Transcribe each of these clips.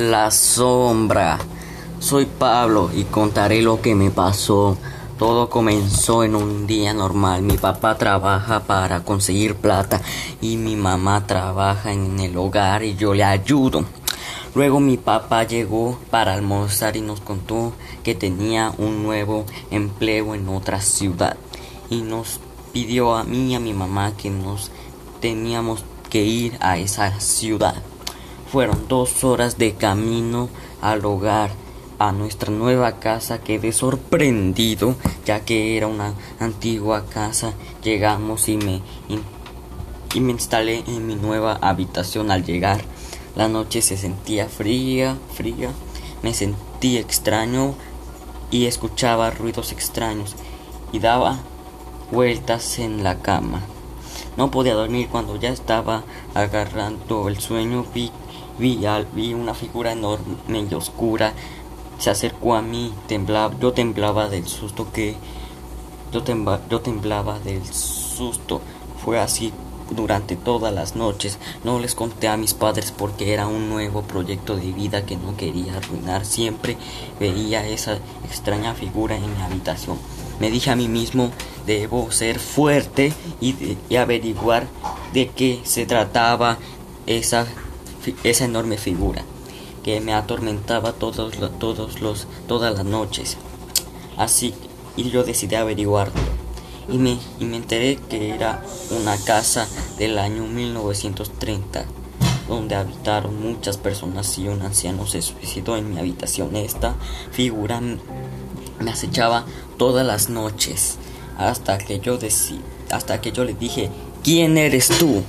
La sombra. Soy Pablo y contaré lo que me pasó. Todo comenzó en un día normal. Mi papá trabaja para conseguir plata y mi mamá trabaja en el hogar y yo le ayudo. Luego mi papá llegó para almorzar y nos contó que tenía un nuevo empleo en otra ciudad y nos pidió a mí y a mi mamá que nos teníamos que ir a esa ciudad. Fueron dos horas de camino al hogar, a nuestra nueva casa. Quedé sorprendido, ya que era una antigua casa. Llegamos y me, y me instalé en mi nueva habitación al llegar. La noche se sentía fría, fría. Me sentí extraño y escuchaba ruidos extraños y daba vueltas en la cama. No podía dormir cuando ya estaba agarrando el sueño. Vi, vi, vi una figura enorme y oscura. Se acercó a mí. Temblaba, yo temblaba del susto que... Yo, yo temblaba del susto. Fue así durante todas las noches. No les conté a mis padres porque era un nuevo proyecto de vida que no quería arruinar. Siempre veía esa extraña figura en mi habitación. Me dije a mí mismo, debo ser fuerte y, averiguar de qué se trataba esa, esa enorme figura que me atormentaba todos, todos los, todas las noches. Así, y yo decidí averiguarlo y me, y me enteré que era una casa del año 1930 donde habitaron muchas personas y un anciano se suicidó en mi habitación. Esta figura me acechaba todas las noches hasta que yo hasta que yo le dije ¿Quién eres tú?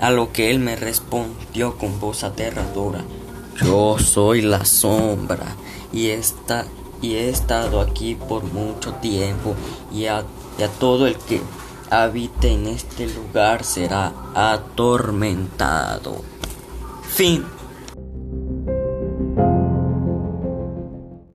A lo que él me respondió con voz aterradora Yo soy la sombra y y he estado aquí por mucho tiempo y a, todo el que habite en este lugar será atormentado. Fin.